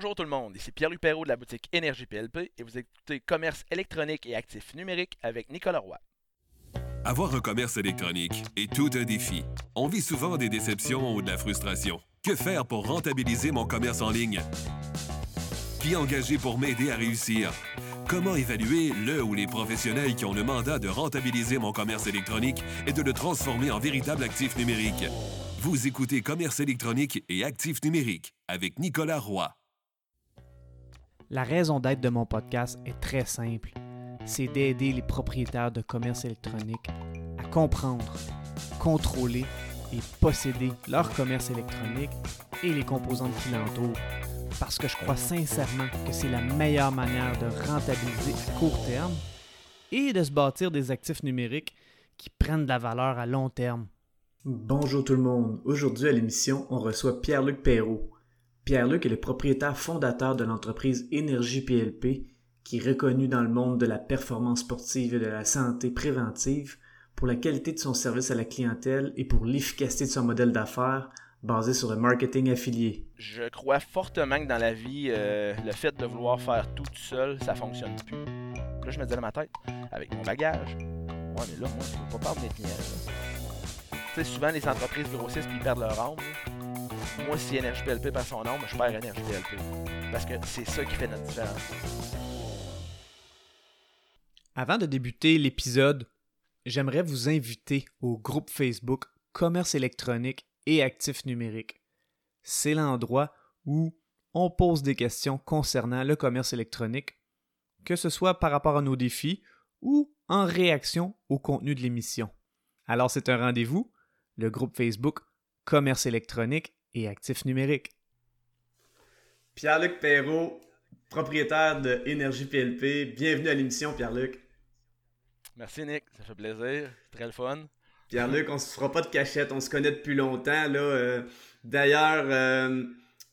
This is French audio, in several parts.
Bonjour tout le monde, ici Pierre-Luc Perrault de la boutique Énergie PLP et vous écoutez Commerce électronique et actifs numériques avec Nicolas Roy. Avoir un commerce électronique est tout un défi. On vit souvent des déceptions ou de la frustration. Que faire pour rentabiliser mon commerce en ligne? Qui engager pour m'aider à réussir? Comment évaluer le ou les professionnels qui ont le mandat de rentabiliser mon commerce électronique et de le transformer en véritable actif numérique? Vous écoutez Commerce électronique et actifs numériques avec Nicolas Roy. La raison d'être de mon podcast est très simple. C'est d'aider les propriétaires de commerce électronique à comprendre, contrôler et posséder leur commerce électronique et les composantes qui l'entourent. Parce que je crois sincèrement que c'est la meilleure manière de rentabiliser à court terme et de se bâtir des actifs numériques qui prennent de la valeur à long terme. Bonjour tout le monde. Aujourd'hui à l'émission, on reçoit Pierre-Luc Perrault. Pierre-Luc est le propriétaire fondateur de l'entreprise Énergie PLP, qui est reconnue dans le monde de la performance sportive et de la santé préventive pour la qualité de son service à la clientèle et pour l'efficacité de son modèle d'affaires basé sur le marketing affilié. Je crois fortement que dans la vie, euh, le fait de vouloir faire tout seul, ça fonctionne plus. Là, je me disais dans ma tête, avec mon bagage, ouais, mais là, moi, je peux pas parler de mes clients. Tu sais, souvent, les entreprises grossissent puis perdent leur âme. Moi, si Énergie PLP perd son nom, je perds Énergie PLP. Parce que c'est ça qui fait notre différence. Avant de débuter l'épisode, j'aimerais vous inviter au groupe Facebook Commerce électronique et actifs numériques. C'est l'endroit où on pose des questions concernant le commerce électronique, que ce soit par rapport à nos défis ou en réaction au contenu de l'émission. Alors c'est un rendez-vous, le groupe Facebook Commerce électronique et actifs numériques. Pierre-Luc Perrault, propriétaire de Énergie PLP. Bienvenue à l'émission, Pierre-Luc. Merci, Nick. Ça fait plaisir. C'est très le fun. Pierre-Luc, on se fera pas de cachette, on se connaît depuis longtemps. Là, euh, D'ailleurs, euh,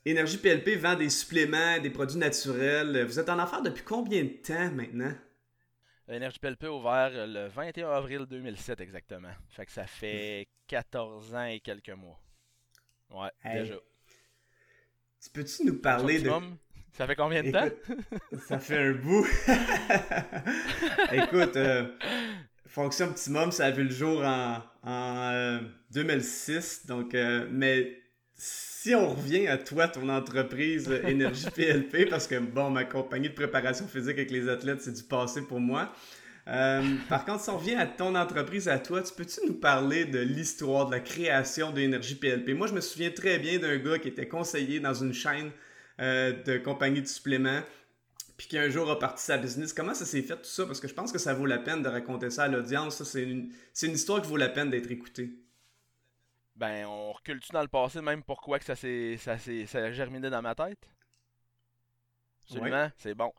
Énergie PLP vend des suppléments, des produits naturels. Vous êtes en affaires depuis combien de temps maintenant? Énergie PLP a ouvert euh, le 21 avril 2007 exactement. Fait que ça fait 14 ans et quelques mois. Ouais, Hey, déjà. Tu peux-tu nous parler de... Ça fait combien de temps? Ça fait un bout. Écoute, euh, Fonction Optimum, ça a vu le jour en, en, euh, 2006. Donc, euh, mais si on revient à toi, ton entreprise euh, Énergie PLP, parce que bon, ma compagnie de préparation physique avec les athlètes, c'est du passé pour moi. Euh, par contre, si on revient à ton entreprise, à toi, tu peux-tu nous parler de l'histoire de la création d'Énergie PLP? Moi, je me souviens très bien d'un gars qui était conseiller dans une chaîne euh, de compagnie de suppléments, puis qui un jour a parti sa business. Comment ça s'est fait tout ça? Parce que je pense que ça vaut la peine de raconter ça à l'audience. C'est une, histoire qui vaut la peine d'être écoutée. Ben, on recule-tu dans le passé, même pourquoi que ça s'est ça, s'est- ça a germiné dans ma tête? Absolument, c'est bon.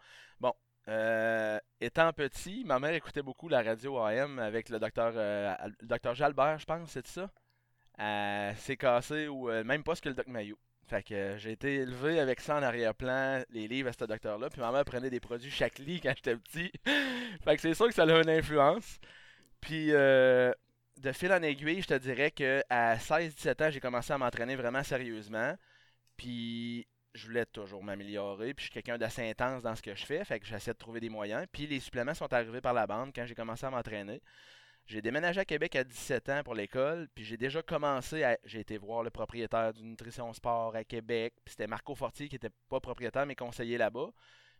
Euh, étant petit, ma mère écoutait beaucoup la radio AM avec le docteur euh, docteur Jalbert, je pense, c'est ça? C'est cassé ou euh, même pas ce que le doc Mayo. Fait que j'ai été élevé avec ça en arrière-plan, les livres à ce docteur-là, puis ma mère prenait des produits chaque lit quand j'étais petit. fait que c'est sûr que ça a une influence. Puis de fil en aiguille, je te dirais que à 16-17 ans, j'ai commencé à m'entraîner vraiment sérieusement. Puis je voulais toujours m'améliorer. Puis je suis quelqu'un d'assez intense dans ce que je fais. Fait que j'essaie de trouver des moyens. Puis les suppléments sont arrivés par la bande quand j'ai commencé à m'entraîner. J'ai déménagé à Québec à 17 ans pour l'école. Puis j'ai déjà commencé à. J'ai été voir le propriétaire du Nutrition Sport à Québec. Puis c'était Marco Fortier qui était pas propriétaire mais conseiller là-bas.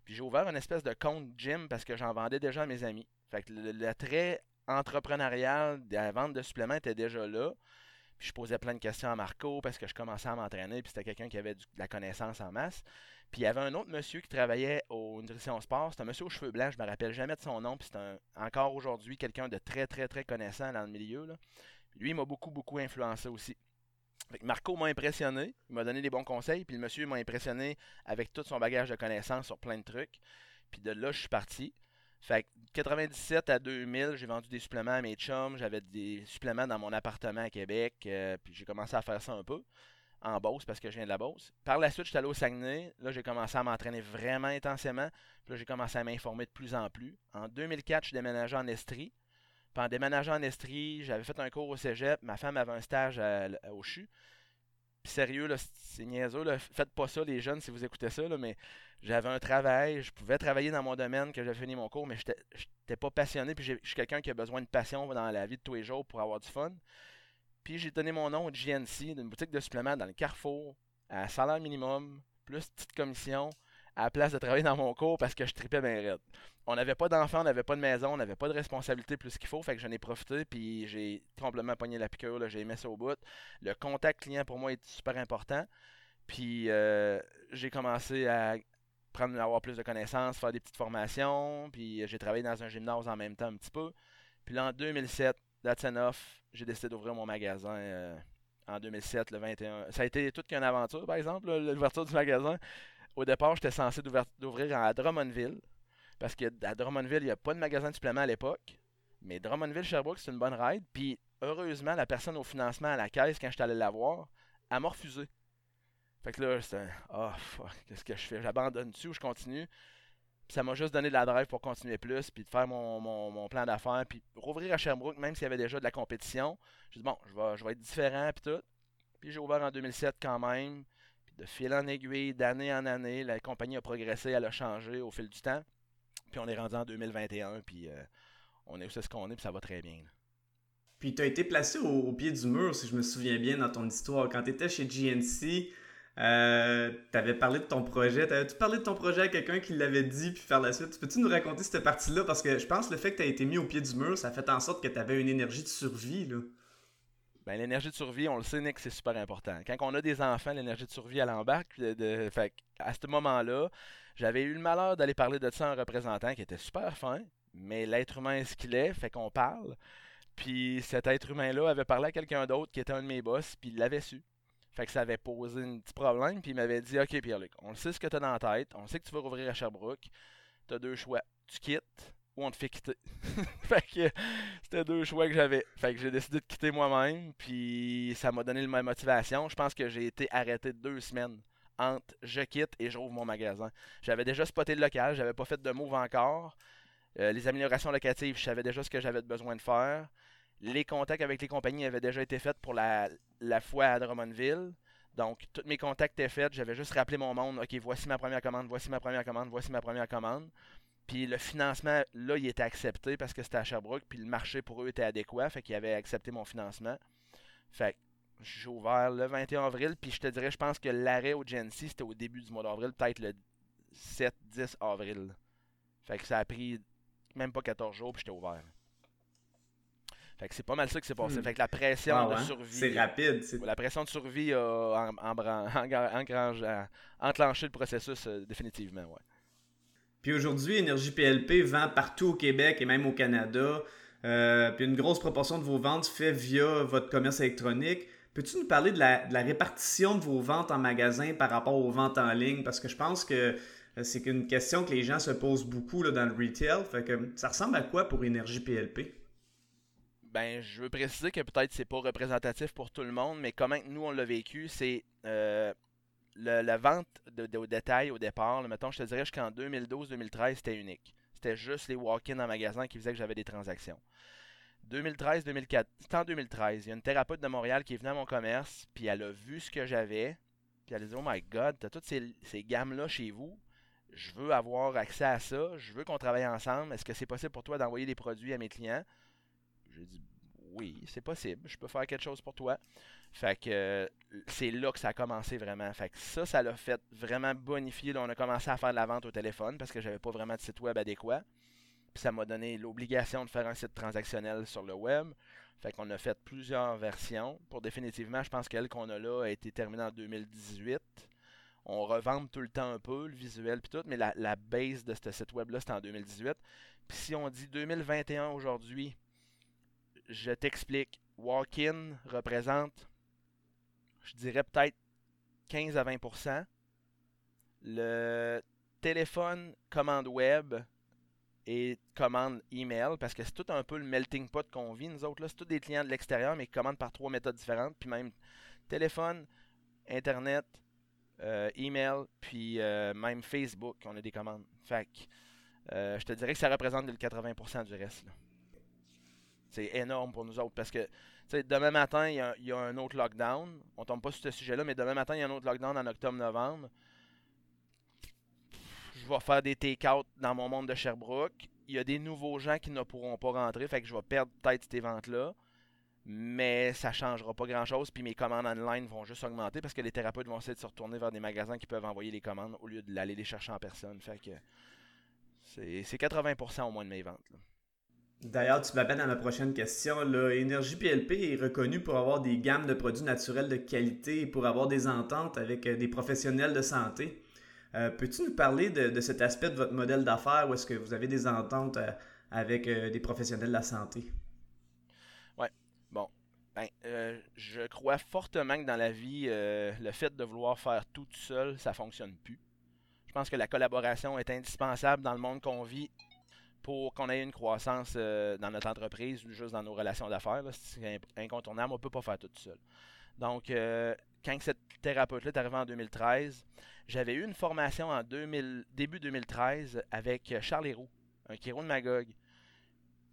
Puis j'ai ouvert une espèce de compte gym parce que j'en vendais déjà à mes amis. Fait que l'attrait entrepreneurial de la vente de suppléments était déjà là. Puis je posais plein de questions à Marco parce que je commençais à m'entraîner. Puis c'était quelqu'un qui avait de la connaissance en masse. Puis il y avait un autre monsieur qui travaillait au Nutrition Sport. C'est un monsieur aux cheveux blancs. Je me rappelle jamais de son nom. Puis c'est encore aujourd'hui quelqu'un de très, très, très connaissant dans le milieu. Lui, il m'a beaucoup, beaucoup influencé aussi. Marco m'a impressionné. Il m'a donné des bons conseils. Puis le monsieur m'a impressionné avec tout son bagage de connaissances sur plein de trucs. Puis de là, je suis parti. Fait que 97 à 2000, j'ai vendu des suppléments à mes chums. J'avais des suppléments dans mon appartement à Québec. euh, puis j'ai commencé à faire ça un peu en Beauce parce que je viens de la Beauce. Par la suite, je suis allé au Saguenay. Là, j'ai commencé à m'entraîner vraiment intensément. Puis là, j'ai commencé à m'informer de plus en plus. En 2004, je suis en Estrie. Puis en déménageant en Estrie, j'avais fait un cours au cégep. Ma femme avait un stage au CHU. Sérieux, c'est niaiseux. Faites pas ça, les jeunes, si vous écoutez ça, mais j'avais un travail, je pouvais travailler dans mon domaine, que j'avais fini mon cours, mais j'étais pas passionné. Puis je suis quelqu'un qui a besoin de passion dans la vie de tous les jours pour avoir du fun. Puis j'ai donné mon nom au GNC, d'une boutique de suppléments dans le Carrefour, à salaire minimum, plus petite commission, à la place de travailler dans mon cours parce que je tripais bien raide. On n'avait pas d'enfants, on n'avait pas de maison, on n'avait pas de responsabilité plus qu'il faut, fait que j'en ai profité, puis j'ai complètement pogné la piqûre, j'ai aimé ça au bout. Le contact client pour moi est super important, puis euh, j'ai commencé à prendre, avoir plus de connaissances, faire des petites formations, puis j'ai travaillé dans un gymnase en même temps un petit peu. Puis là, en 2007, that's enough, j'ai décidé d'ouvrir mon magasin. Euh, en 2007, le 21. Ça a été toute qu'une aventure, par exemple, l'ouverture du magasin au départ, j'étais censé d'ouvrir à Drummondville. Parce qu'à Drummondville, il n'y a pas de magasin de supplément à l'époque. Mais Drummondville-Sherbrooke, c'est une bonne ride. Puis heureusement, la personne au financement à la caisse, quand je suis allé la voir, elle m'a refusé. Fait que là, c'était oh, fuck, qu'est-ce que je fais? J'abandonne-tu ou je continue ça m'a juste donné de la drive pour continuer plus, puis de faire mon, plan d'affaires, puis rouvrir à Sherbrooke, même s'il y avait déjà de la compétition. J'ai dit, bon, je vais, je vais être différent, puis tout. Puis j'ai ouvert en 2007 quand même de fil en aiguille, d'année en année, la compagnie a progressé, elle a changé au fil du temps. Puis on est rendu en 2021, puis euh, on est où c'est ce qu'on est, puis ça va très bien. Puis tu as été placé au, pied du mur, si je me souviens bien, dans ton histoire. Quand tu étais chez GNC, euh, tu avais parlé de ton projet. T'avais-tu parlé de ton projet à quelqu'un qui l'avait dit, puis faire la suite? Peux-tu nous raconter cette partie-là? Parce que je pense que le fait que tu as été mis au pied du mur, ça fait en sorte que tu avais une énergie de survie. Ben, l'énergie de survie, on le sait, Nick, c'est super important. Quand on a des enfants, l'énergie de survie, elle embarque. Fait, à ce moment-là, j'avais eu le malheur d'aller parler de ça à un représentant qui était super fin, mais l'être humain est ce qu'il est, fait qu'on parle. Puis cet être humain-là avait parlé à quelqu'un d'autre qui était un de mes boss, puis il l'avait su. Fait que ça avait posé un petit problème, puis il m'avait dit Ok, Pierre-Luc, on sait ce que tu as dans la tête, on sait que tu veux rouvrir à Sherbrooke, tu as deux choix. Tu quittes ou on te fait quitter. fait que c'était deux choix que j'avais. Fait que j'ai décidé de quitter moi-même, puis ça m'a donné ma motivation. Je pense que j'ai été arrêté deux semaines entre je quitte et j'ouvre mon magasin. J'avais déjà spoté le local, j'avais pas fait de move encore. Euh, les améliorations locatives, je savais déjà ce que j'avais besoin de faire. Les contacts avec les compagnies avaient déjà été faits pour la, la fois à Drummondville. Donc, tous mes contacts étaient faits. J'avais juste rappelé mon monde. OK, voici ma première commande, voici ma première commande, voici ma première commande. Puis le financement, là, il était accepté parce que c'était à Sherbrooke, puis le marché pour eux était adéquat, fait qu'ils avaient accepté mon financement. Fait que j'ai ouvert le 21 avril, puis je te dirais, je pense que l'arrêt au GNC, c'était au début du mois d'avril, peut-être le 7-10 avril. Fait que ça a pris même pas 14 jours, puis j'étais ouvert. Fait que c'est pas mal ça qui s'est passé. Hmm. Fait que la pression de survie. C'est rapide. La pression de survie a enclenché le processus euh, définitivement, ouais. Puis aujourd'hui, Énergie PLP vend partout au Québec et même au Canada. Euh, puis une grosse proportion de vos ventes fait via votre commerce électronique. Peux-tu nous parler de la, répartition de vos ventes en magasin par rapport aux ventes en ligne? Parce que je pense que euh, c'est une question que les gens se posent beaucoup là, dans le retail. Ça ressemble à quoi pour Énergie PLP? Ben, je veux préciser que peut-être c'est pas représentatif pour tout le monde, mais comment nous on l'a vécu, c'est euh, la vente de, au détail au départ, mettons, je te dirais jusqu'en 2012-2013, c'était unique. C'était juste les walk-ins en magasin qui faisaient que j'avais des transactions. 2013-2004, c'était en 2013. Il y a une thérapeute de Montréal qui est venue à mon commerce, puis elle a vu ce que j'avais, puis elle a dit Oh my god, t'as toutes ces, ces gammes-là chez vous. Je veux avoir accès à ça. Je veux qu'on travaille ensemble. Est-ce que c'est possible pour toi d'envoyer des produits à mes clients? J'ai dit Oui, c'est possible. Je peux faire quelque chose pour toi. Fait que euh, c'est là que ça a commencé vraiment. Fait que ça, ça l'a fait vraiment bonifier. on a commencé à faire de la vente au téléphone parce que j'avais pas vraiment de site web adéquat. Puis ça m'a donné l'obligation de faire un site transactionnel sur le web. Fait qu'on a fait plusieurs versions. Pour définitivement, je pense qu'elle qu'on a là a été terminée en 2018. On revend tout le temps un peu, le visuel puis tout, mais la, la base de ce site web-là, c'était en 2018. Puis si on dit 2021 aujourd'hui, je t'explique. Walk-in représente je dirais peut-être 15 à 20% Le téléphone, commande web et commande email, parce que c'est tout un peu le melting pot qu'on vit, nous autres. C'est tous des clients de l'extérieur, mais qui commandent par trois méthodes différentes. Puis même téléphone, Internet, euh, email, puis euh, même Facebook, on a des commandes. Fait que, euh, je te dirais que ça représente le 80% du reste. C'est énorme pour nous autres parce que demain matin, il y, a, un autre lockdown. On tombe pas sur ce sujet-là, mais demain matin, il y a un autre lockdown en octobre-novembre. Je vais faire des take-out dans mon monde de Sherbrooke. Il y a des nouveaux gens qui ne pourront pas rentrer, fait que je vais perdre peut-être ces ventes-là. Mais ça changera pas grand-chose, puis mes commandes online vont juste augmenter parce que les thérapeutes vont essayer de se retourner vers des magasins qui peuvent envoyer les commandes au lieu d'aller les chercher en personne. Fait que c'est 80% au moins de mes ventes. D'ailleurs, tu m'appelles à ma prochaine question. Énergie PLP est reconnue pour avoir des gammes de produits naturels de qualité et pour avoir des ententes avec euh, des professionnels de santé. Euh, peux-tu nous parler de, cet aspect de votre modèle d'affaires où est-ce que vous avez des ententes euh, avec des professionnels de la santé? Oui. Bon. Ben, je crois fortement que dans la vie, le fait de vouloir faire tout seul, ça fonctionne plus. Je pense que la collaboration est indispensable dans le monde qu'on vit pour qu'on ait une croissance euh, dans notre entreprise ou juste dans nos relations d'affaires. C'est incontournable, on ne peut pas faire tout seul. Donc, euh, quand cette thérapeute-là est arrivée en 2013, j'avais eu une formation en 2000, début 2013 avec Charles Héroux, un chiro de Magog.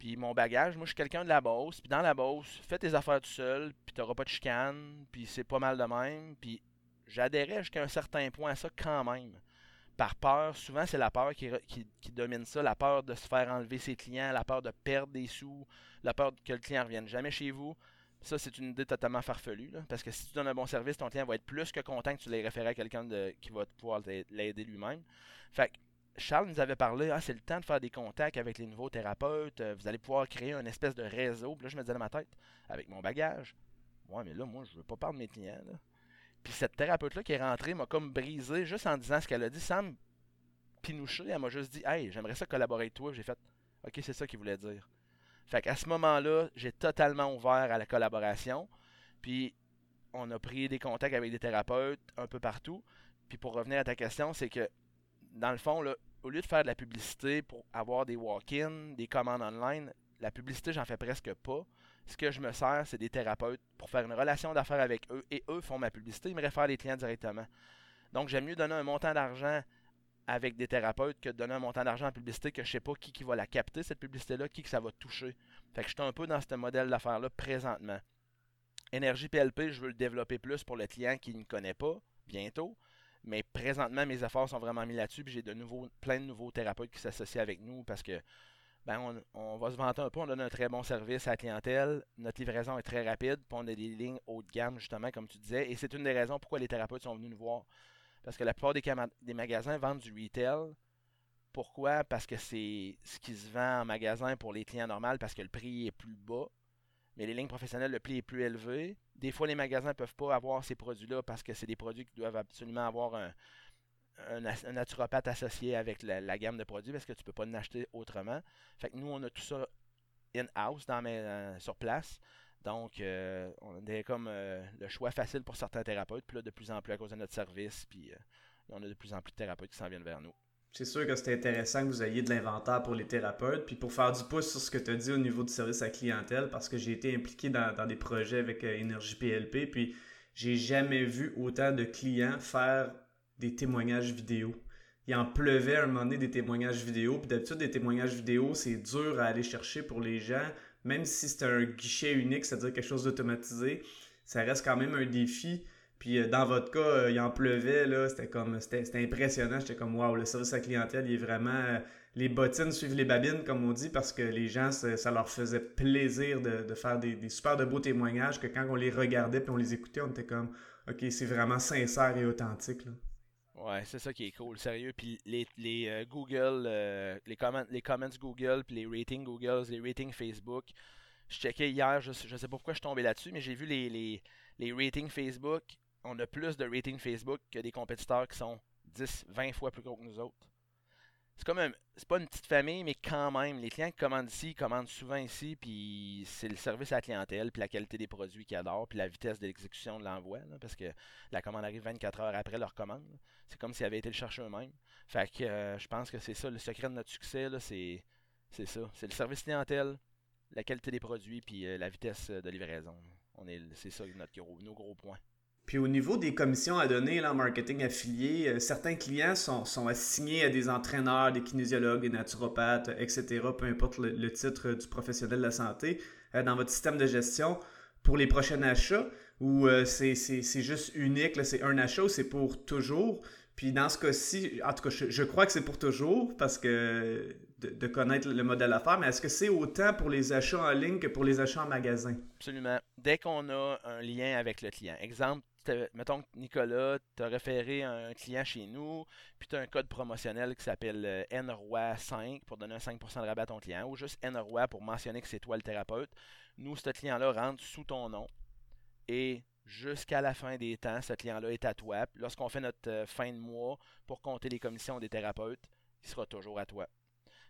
Puis mon bagage, moi je suis quelqu'un de la Beauce, puis dans la Beauce, fais tes affaires tout seul, puis t'auras pas de chicane, puis c'est pas mal de même, puis j'adhérais jusqu'à un certain point à ça quand même par peur. Souvent, c'est la peur qui, domine ça, la peur de se faire enlever ses clients, la peur de perdre des sous, la peur que le client ne revienne jamais chez vous. Ça, c'est une idée totalement farfelue. parce que si tu donnes un bon service, ton client va être plus que content que tu l'aies référé à quelqu'un qui va pouvoir l'aider lui-même. Fait que Charles nous avait parlé, ah, c'est le temps de faire des contacts avec les nouveaux thérapeutes, euh, vous allez pouvoir créer un espèce de réseau. Puis là, je me disais dans ma tête, avec mon bagage, ouais, mais là, moi, je veux pas parler de mes clients. Puis cette thérapeute-là qui est rentrée m'a comme brisé juste en disant ce qu'elle a dit sans me pinoucher. Elle m'a juste dit Hey, j'aimerais ça collaborer avec toi. J'ai fait Ok, c'est ça qu'il voulait dire. Fait qu'à ce moment-là, j'ai totalement ouvert à la collaboration. Puis on a pris des contacts avec des thérapeutes un peu partout. Puis pour revenir à ta question, c'est que dans le fond, au lieu de faire de la publicité pour avoir des walk-ins, des commandes online, la publicité, j'en fais presque pas ce que je me sers, c'est des thérapeutes pour faire une relation d'affaires avec eux et eux font ma publicité. Ils me réfèrent les clients directement. Donc, j'aime mieux donner un montant d'argent avec des thérapeutes que de donner un montant d'argent en publicité que je sais pas qui, qui va la capter, cette publicité-là, qui que ça va toucher. Fait que je suis un peu dans ce modèle d'affaires-là présentement. Énergie PLP, je veux le développer plus pour le client qui ne connaît pas bientôt. Mais présentement, mes efforts sont vraiment mis là-dessus. J'ai de nouveaux, plein de nouveaux thérapeutes qui s'associent avec nous parce que ben on, va se vanter un peu, on donne un très bon service à la clientèle, notre livraison est très rapide, puis on a des lignes haut de gamme, justement, comme tu disais, et c'est une des raisons pourquoi les thérapeutes sont venus nous voir. Parce que la plupart des, magasins vendent du retail. Pourquoi? Parce que c'est ce qui se vend en magasin pour les clients normaux, parce que le prix est plus bas. Mais les lignes professionnelles, le prix est plus élevé. Des fois, les magasins ne peuvent pas avoir ces produits-là parce que c'est des produits qui doivent absolument avoir un, un, naturopathe associé avec la, gamme de produits parce que tu ne peux pas l'acheter autrement. Fait que nous, on a tout ça in-house dans euh, sur place. Donc, euh, on a comme euh, le choix facile pour certains thérapeutes. Puis là, de plus en plus à cause de notre service, puis on a de plus en plus de thérapeutes qui s'en viennent vers nous. C'est sûr que c'est intéressant que vous ayez de l'inventaire pour les thérapeutes. Puis pour faire du pouce sur ce que tu as dit au niveau du service à clientèle, parce que j'ai été impliqué dans, dans des projets avec Énergie PLP, puis j'ai jamais vu autant de clients faire des témoignages vidéo. Il en pleuvait à un moment donné des témoignages vidéo. Puis d'habitude, des témoignages vidéo, c'est dur à aller chercher pour les gens. Même si c'est un guichet unique, c'est-à-dire quelque chose d'automatisé, ça reste quand même un défi. Puis euh, dans votre cas, euh, il en pleuvait, là, c'était comme c'était impressionnant. J'étais comme waouh, le service à clientèle, il est vraiment. Euh, les bottines suivent les babines, comme on dit, parce que les gens, ça, leur faisait plaisir de, faire des, des, super de beaux témoignages que quand on les regardait puis on les écoutait, on était comme OK, c'est vraiment sincère et authentique. Là. Ouais, c'est ça qui est cool, sérieux. Puis les, les euh, Google, euh, les, comments, les comments Google, puis les ratings Google, les ratings Facebook. Je checkais hier, je, je sais pas pourquoi je suis tombé là-dessus, mais j'ai vu les, les, les ratings Facebook. On a plus de ratings Facebook que des compétiteurs qui sont 10, 20 fois plus gros que nous autres c'est comme c'est pas une petite famille, mais quand même, les clients qui commandent ici, ils commandent souvent ici, puis c'est le service à la clientèle, puis la qualité des produits qu'ils adorent, puis la vitesse de l'exécution de l'envoi, parce que la commande arrive 24 heures après leur commande. C'est comme s'ils avaient été le chercher eux-mêmes. Fait que euh, je pense que c'est ça, le secret de notre succès, c'est, ça. C'est le service clientèle, la qualité des produits, puis euh, la vitesse de livraison. On est, c'est ça notre gros, nos gros points. Puis au niveau des commissions à donner là, en marketing affilié, euh, certains clients sont, sont, assignés à des entraîneurs, des kinésiologues, des naturopathes, etc., peu importe le, titre du professionnel de la santé. dans votre système de gestion pour les prochains achats ou c'est juste unique, c'est un achat ou c'est pour toujours? Puis dans ce cas-ci, en tout cas, je, crois que c'est pour toujours parce que de, connaître le modèle d'affaires, mais est-ce que c'est autant pour les achats en ligne que pour les achats en magasin? Absolument. Dès qu'on a un lien avec le client. Exemple, mettons que Nicolas t'a référé un client chez nous, puis tu as un code promotionnel qui s'appelle euh, NROI5 pour donner un 5% de rabais à ton client, ou juste NROI pour mentionner que c'est toi le thérapeute. Nous, ce client-là rentre sous ton nom et jusqu'à la fin des temps, ce client-là est à toi. Lorsqu'on fait notre euh, fin de mois pour compter les commissions des thérapeutes, il sera toujours à toi.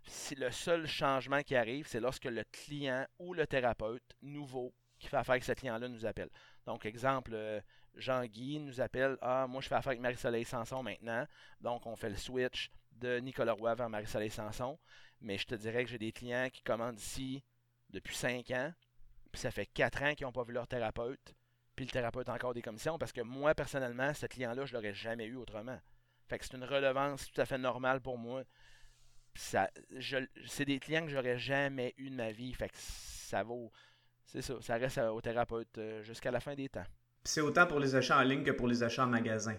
Si le seul changement qui arrive, c'est lorsque le client ou le thérapeute nouveau qui fait affaire avec ce client-là nous appelle. Donc, exemple, euh, Jean-Guy nous appelle Ah, moi je fais affaire avec Marie-Soleil Sanson maintenant. Donc, on fait le switch de Nicolas Roy vers Marie-Soleil Sanson. Mais je te dirais que j'ai des clients qui commandent ici depuis 5 ans, puis ça fait 4 ans qu'ils n'ont pas vu leur thérapeute puis le thérapeute a encore des commissions, parce que moi, personnellement, ce client-là, je l'aurais jamais eu autrement. Fait que c'est une relevance tout à fait normale pour moi. Ça, c'est des clients que j'aurais jamais eu de ma vie. Fait que ça vaut. C'est ça, ça reste au thérapeute euh, jusqu'à la fin des temps. C'est autant pour les achats en ligne que pour les achats en magasin.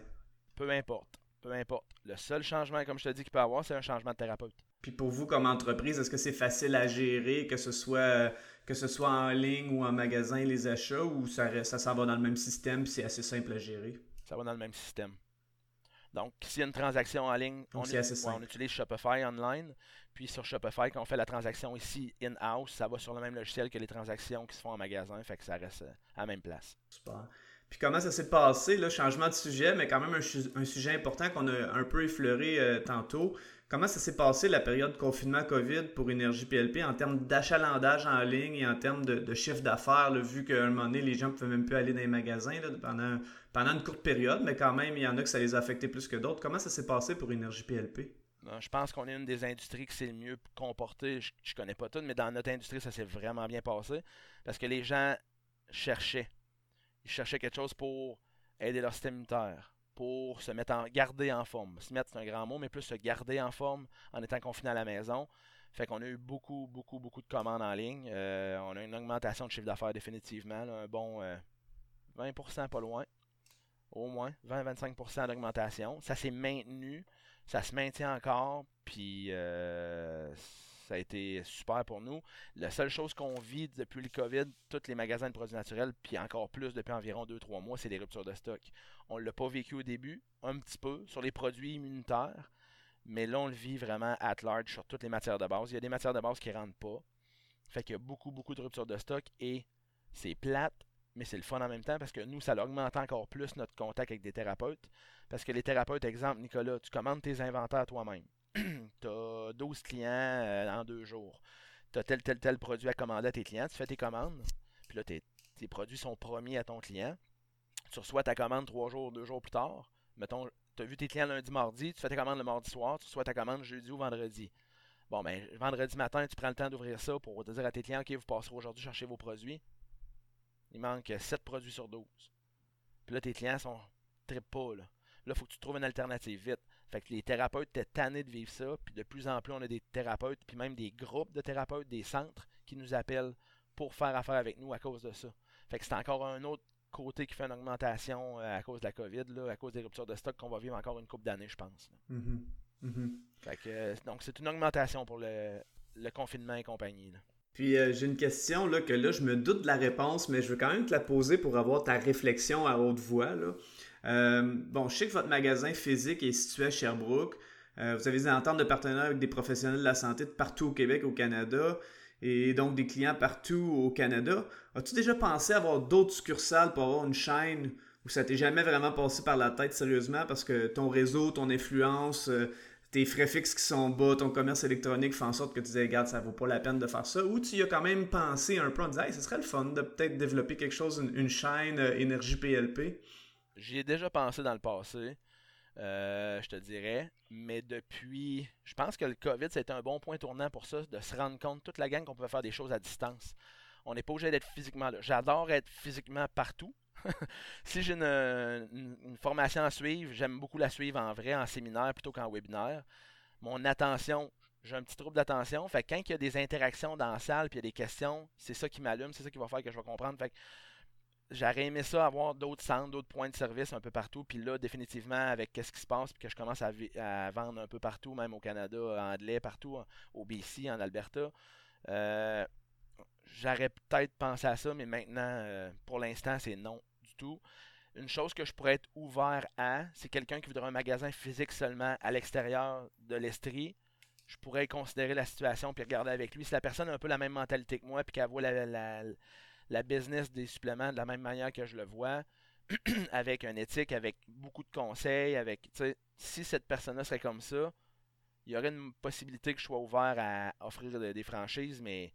Peu importe. Peu importe. Le seul changement, comme je te dis, qu'il peut y avoir, c'est un changement de thérapeute. Puis pour vous, comme entreprise, est-ce que c'est facile à gérer, que ce soit que ce soit en ligne ou en magasin, les achats, ou ça, ça s'en va dans le même système c'est assez simple à gérer? Ça va dans le même système. Donc, s'il y a une transaction en ligne, on, utilise Shopify online. Puis sur Shopify, quand on fait la transaction ici in-house, ça va sur le même logiciel que les transactions qui se font en magasin. Fait que ça reste euh, à la même place. Super. Puis comment ça s'est passé, là, changement de sujet, mais quand même un, sujet important qu'on a un peu effleuré euh, tantôt. Comment ça s'est passé la période confinement COVID pour Énergie PLP en termes d'achalandage en ligne et en termes de, chiffre d'affaires, vu qu'à un moment donné, les gens ne pouvaient même plus aller dans les magasins pendant, pendant une courte période, mais quand même, il y en a que ça les a affectés plus que d'autres. Comment ça s'est passé pour Énergie PLP? Je pense qu'on est une des industries qui s'est le mieux comportée. Je, ne connais pas toutes, mais dans notre industrie, ça s'est vraiment bien passé. Parce que les gens cherchaient. Ils cherchaient quelque chose pour aider leur système immunitaire pour se mettre en garder en forme. Se mettre, c'est un grand mot, mais plus se garder en forme en étant confiné à la maison. Fait qu'on a eu beaucoup, beaucoup, beaucoup de commandes en ligne. Euh, on a une augmentation de chiffre d'affaires définitivement, un bon 20% euh, pas loin. Au moins 20-25% d'augmentation. Ça s'est maintenu. Ça se maintient encore. Puis euh, ça a été super pour nous. La seule chose qu'on vit depuis le COVID, tous les magasins de produits naturels, puis encore plus depuis environ 2-3 mois, c'est des ruptures de stock. On ne l'a pas vécu au début, un petit peu, sur les produits immunitaires, mais là, on le vit vraiment at large sur toutes les matières de base. Il y a des matières de base qui ne rentrent pas. Fait qu'il y a beaucoup, beaucoup de ruptures de stock et c'est plate, mais c'est le fun en même temps parce que nous, ça augmente encore plus notre contact avec des thérapeutes. Parce que les thérapeutes, exemple, Nicolas, tu commandes tes inventaires toi-même. tu as 12 clients euh, en deux jours. Tu as tel, tel, tel produit à commander à tes clients. Tu fais tes commandes. Puis là, tes, produits sont promis à ton client. Tu reçois ta commande trois jours, deux jours plus tard. Mettons, tu as vu tes clients lundi, mardi. Tu fais tes commandes le mardi soir. Tu reçois ta commande jeudi ou vendredi. Bon, ben, vendredi matin, tu prends le temps d'ouvrir ça pour te dire à tes clients, OK, vous passerez aujourd'hui chercher vos produits. Il manque 7 produits sur 12. Puis là, tes clients sont très pas, là. Là, il faut que tu trouves une alternative vite. Fait que les thérapeutes étaient tannés de vivre ça, puis de plus en plus, on a des thérapeutes, puis même des groupes de thérapeutes, des centres qui nous appellent pour faire affaire avec nous à cause de ça. Fait que c'est encore un autre côté qui fait une augmentation euh, à cause de la COVID, là, à cause des ruptures de stock qu'on va vivre encore une couple d'années, je pense. Mm-hmm. Mm-hmm. Fait que, euh, donc, c'est une augmentation pour le, confinement et compagnie. Puis euh, j'ai une question là, que là, je me doute de la réponse, mais je veux quand même te la poser pour avoir ta réflexion à haute voix. Là. Euh, bon, je sais que votre magasin physique est situé à Sherbrooke. Euh, vous avez des ententes de partenariat avec des professionnels de la santé de partout au Québec, au Canada, et donc des clients partout au Canada. As-tu déjà pensé avoir d'autres succursales pour avoir une chaîne où ça t'est jamais vraiment passé par la tête sérieusement parce que ton réseau, ton influence, tes frais fixes qui sont bas, ton commerce électronique fait en sorte que tu disais, regarde, ça vaut pas la peine de faire ça, ou tu y as quand même pensé un peu en disant, hey, ce serait le fun de peut-être développer quelque chose, une, chaîne énergie PLP. J'y ai déjà pensé dans le passé, euh, je te dirais. Mais depuis, je pense que le COVID, c'était un bon point tournant pour ça, de se rendre compte, toute la gang, qu'on pouvait faire des choses à distance. On n'est pas obligé d'être physiquement là. J'adore être physiquement partout. si j'ai une, formation à suivre, j'aime beaucoup la suivre en vrai, en séminaire plutôt qu'en webinaire. Mon attention, j'ai un petit trouble d'attention. Fait que quand il y a des interactions dans la salle, puis il y a des questions, c'est ça qui m'allume, c'est ça qui va faire que je vais comprendre. J'aurais aimé ça, avoir d'autres centres, d'autres points de service un peu partout. Puis là, définitivement, avec qu'est-ce qui se passe, puis que je commence à, vendre un peu partout, même au Canada, en anglais, partout, au BC, en Alberta. Euh, j'aurais peut-être pensé à ça, mais maintenant, euh, pour l'instant, c'est non Une chose que je pourrais être ouvert à, c'est quelqu'un qui voudrait un magasin physique seulement à l'extérieur de l'Estrie. Je pourrais considérer la situation puis regarder avec lui. Si la personne a un peu la même mentalité que moi puis qu'elle voit la, la, business des suppléments de la même manière que je le vois, avec un éthique, avec beaucoup de conseils, avec si cette personne-là serait comme ça, il y aurait une possibilité que je sois ouvert à offrir des franchises, mais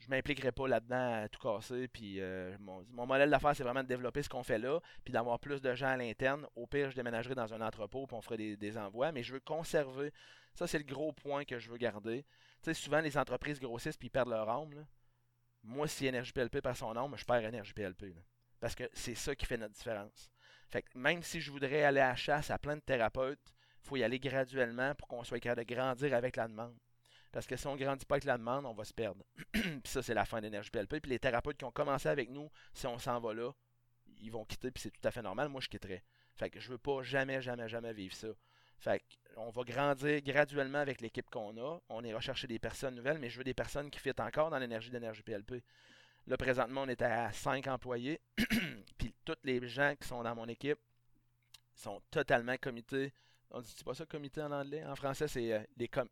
je m'impliquerai pas là-dedans à tout casser. Puis euh, mon, modèle d'affaires, c'est vraiment de développer ce qu'on fait là, puis d'avoir plus de gens à l'interne. Au pire, je déménagerai dans un entrepôt, puis on ferait des, envois. Mais je veux conserver. Ça, c'est le gros point que je veux garder. Tu sais, souvent, les entreprises grossissent, puis perdent leur âme. Moi, si Énergie PLP perd son âme, je perds Énergie. Parce que c'est ça qui fait notre différence. Fait même si je voudrais aller à chasse à plein de thérapeutes, il faut y aller graduellement pour qu'on soit capable de grandir avec la demande. Parce que si on ne grandit pas avec la demande, on va se perdre. puis ça, c'est la fin d'énergie PLP. Puis les thérapeutes qui ont commencé avec nous, si on s'en va là, ils vont quitter, puis c'est tout à fait normal. Moi, je quitterai. Fait que je veux pas jamais, jamais, jamais vivre ça. Fait on va grandir graduellement avec l'équipe qu'on a. On ira chercher des personnes nouvelles, mais je veux des personnes qui fitent encore dans l'énergie d'énergie PLP. Là, présentement, on est à 5 employés. puis tous les gens qui sont dans mon équipe sont totalement comités. On dit pas ça, comité en anglais? En français, c'est euh, les, com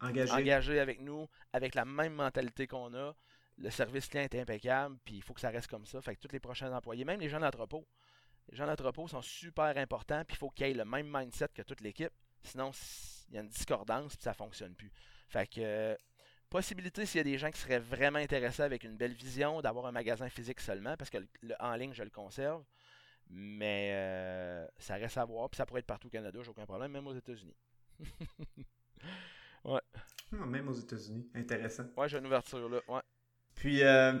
engagés. avec nous, avec la même mentalité qu'on a. Le service client est impeccable, puis il faut que ça reste comme ça. Fait que tous les prochains employés, même les gens d'entrepôt, les gens d'entrepôt sont super importants, puis il faut qu'ils aient le même mindset que toute l'équipe. Sinon, il y a une discordance, puis ça fonctionne plus. Fait que, euh, possibilité s'il y a des gens qui seraient vraiment intéressés avec une belle vision, d'avoir un magasin physique seulement, parce que le, en ligne, je le conserve. Mais euh, ça reste à voir, puis ça pourrait être partout au Canada, j'ai aucun problème, même aux États-Unis. Ouais. Ah, même aux États-Unis. Intéressant. Ouais, j'ai une ouverture là. Ouais. Puis, euh,